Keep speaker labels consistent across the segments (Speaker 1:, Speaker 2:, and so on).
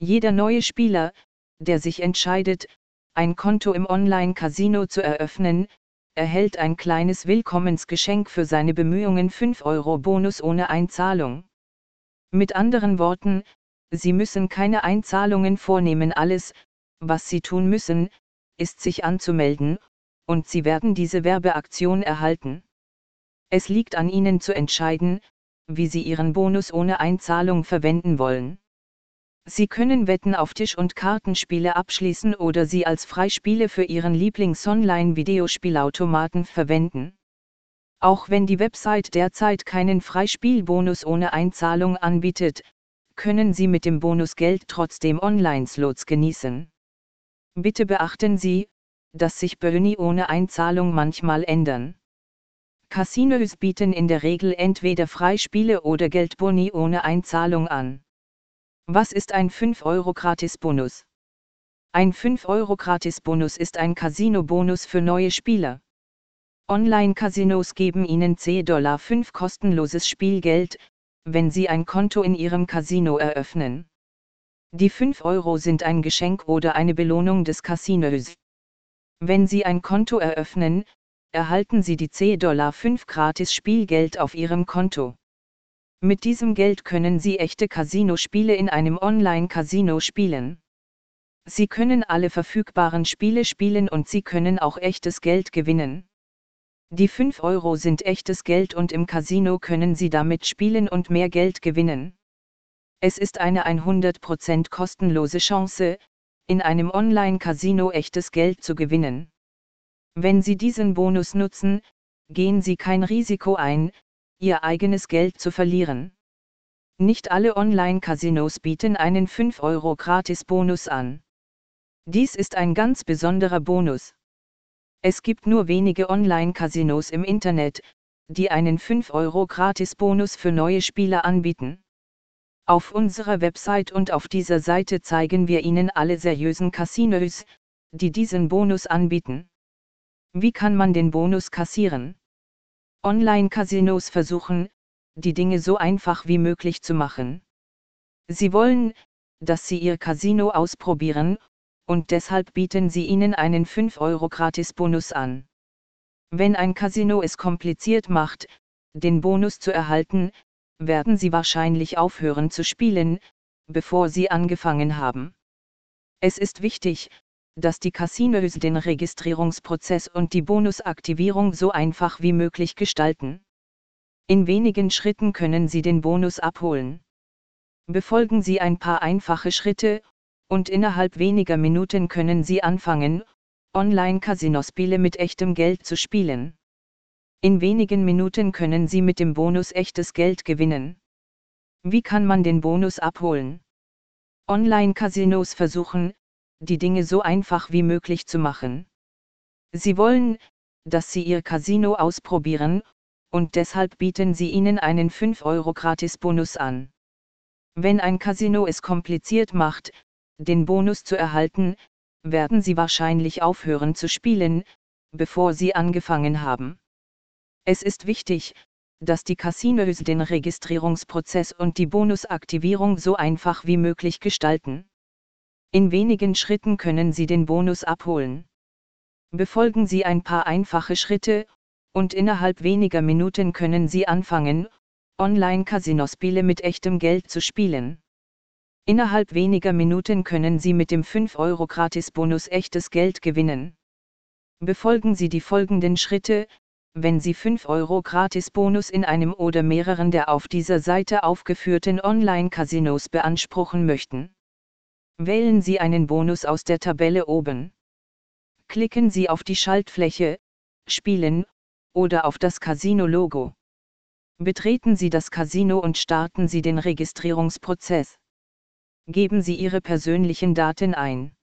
Speaker 1: Jeder neue Spieler, der sich entscheidet, ein Konto im Online-Casino zu eröffnen, erhält ein kleines Willkommensgeschenk für seine Bemühungen 5 Euro Bonus ohne Einzahlung. Mit anderen Worten, Sie müssen keine Einzahlungen vornehmen, alles, was Sie tun müssen, ist sich anzumelden, und Sie werden diese Werbeaktion erhalten. Es liegt an Ihnen zu entscheiden, wie Sie Ihren Bonus ohne Einzahlung verwenden wollen. Sie können Wetten auf Tisch- und Kartenspiele abschließen oder sie als Freispiele für Ihren Lieblings-Online-Videospielautomaten verwenden. Auch wenn die Website derzeit keinen Freispielbonus ohne Einzahlung anbietet, können Sie mit dem Bonusgeld trotzdem Online-Slots genießen. Bitte beachten Sie, dass sich Boni ohne Einzahlung manchmal ändern. Casinos bieten in der Regel entweder Freispiele oder Geldboni ohne Einzahlung an. Was ist ein 5-Euro-Gratis-Bonus? Ein 5-Euro-Gratis-Bonus ist ein Casino-Bonus für neue Spieler. Online-Casinos geben Ihnen 10 Dollar 5 kostenloses Spielgeld, wenn Sie ein Konto in Ihrem Casino eröffnen. Die 5 Euro sind ein Geschenk oder eine Belohnung des Casinos. Wenn Sie ein Konto eröffnen, erhalten Sie die 10 Dollar 5 gratis Spielgeld auf Ihrem Konto. Mit diesem Geld können Sie echte Casino-Spiele in einem Online-Casino spielen. Sie können alle verfügbaren Spiele spielen und Sie können auch echtes Geld gewinnen. Die 5 Euro sind echtes Geld und im Casino können Sie damit spielen und mehr Geld gewinnen. Es ist eine 100% kostenlose Chance, in einem Online-Casino echtes Geld zu gewinnen. Wenn Sie diesen Bonus nutzen, gehen Sie kein Risiko ein, ihr eigenes Geld zu verlieren. Nicht alle Online-Casinos bieten einen 5 Euro Gratis-Bonus an. Dies ist ein ganz besonderer Bonus. Es gibt nur wenige Online-Casinos im Internet, die einen 5 Euro Gratis-Bonus für neue Spieler anbieten. Auf unserer Website und auf dieser Seite zeigen wir Ihnen alle seriösen Casinos, die diesen Bonus anbieten. Wie kann man den Bonus kassieren? Online-Casinos versuchen, die Dinge so einfach wie möglich zu machen. Sie wollen, dass Sie Ihr Casino ausprobieren, und deshalb bieten Sie Ihnen einen 5 Euro Gratis-Bonus an. Wenn ein Casino es kompliziert macht, den Bonus zu erhalten, werden Sie wahrscheinlich aufhören zu spielen, bevor Sie angefangen haben. Es ist wichtig, dass die Casinos den Registrierungsprozess und die Bonusaktivierung so einfach wie möglich gestalten. In wenigen Schritten können Sie den Bonus abholen. Befolgen Sie ein paar einfache Schritte, und innerhalb weniger Minuten können Sie anfangen, Online-Casinospiele mit echtem Geld zu spielen. In wenigen Minuten können Sie mit dem Bonus echtes Geld gewinnen. Wie kann man den Bonus abholen? Online-Casinos versuchen, die Dinge so einfach wie möglich zu machen. Sie wollen, dass Sie Ihr Casino ausprobieren, und deshalb bieten Sie Ihnen einen 5 Euro Gratis-Bonus an. Wenn ein Casino es kompliziert macht, den Bonus zu erhalten, werden Sie wahrscheinlich aufhören zu spielen, bevor Sie angefangen haben. Es ist wichtig, dass die Casinos den Registrierungsprozess und die Bonusaktivierung so einfach wie möglich gestalten. In wenigen Schritten können Sie den Bonus abholen. Befolgen Sie ein paar einfache Schritte, und innerhalb weniger Minuten können Sie anfangen, Online-Casinospiele mit echtem Geld zu spielen. Innerhalb weniger Minuten können Sie mit dem 5 Euro Gratis-Bonus echtes Geld gewinnen. Befolgen Sie die folgenden Schritte, wenn Sie 5 Euro Gratis-Bonus in einem oder mehreren der auf dieser Seite aufgeführten Online-Casinos beanspruchen möchten. Wählen Sie einen Bonus aus der Tabelle oben. Klicken Sie auf die Schaltfläche, Spielen, oder auf das Casino-Logo. Betreten Sie das Casino und starten Sie den Registrierungsprozess. Geben Sie Ihre persönlichen Daten ein.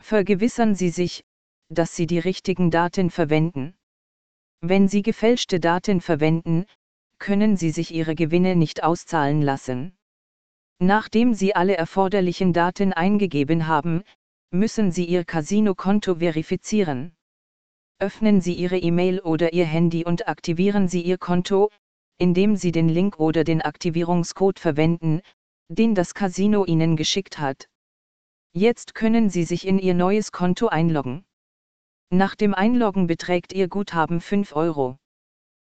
Speaker 1: Vergewissern Sie sich, dass Sie die richtigen Daten verwenden. Wenn Sie gefälschte Daten verwenden, können Sie sich Ihre Gewinne nicht auszahlen lassen. Nachdem Sie alle erforderlichen Daten eingegeben haben, müssen Sie Ihr Casino-Konto verifizieren. Öffnen Sie Ihre E-Mail oder Ihr Handy und aktivieren Sie Ihr Konto, indem Sie den Link oder den Aktivierungscode verwenden, den das Casino Ihnen geschickt hat. Jetzt können Sie sich in Ihr neues Konto einloggen. Nach dem Einloggen beträgt Ihr Guthaben 5 Euro.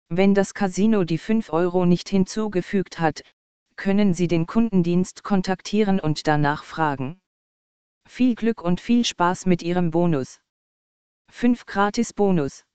Speaker 1: Wenn das Casino die 5 Euro nicht hinzugefügt hat, können Sie den Kundendienst kontaktieren und danach fragen. Viel Glück und viel Spaß mit Ihrem Bonus. 5 Gratis Bonus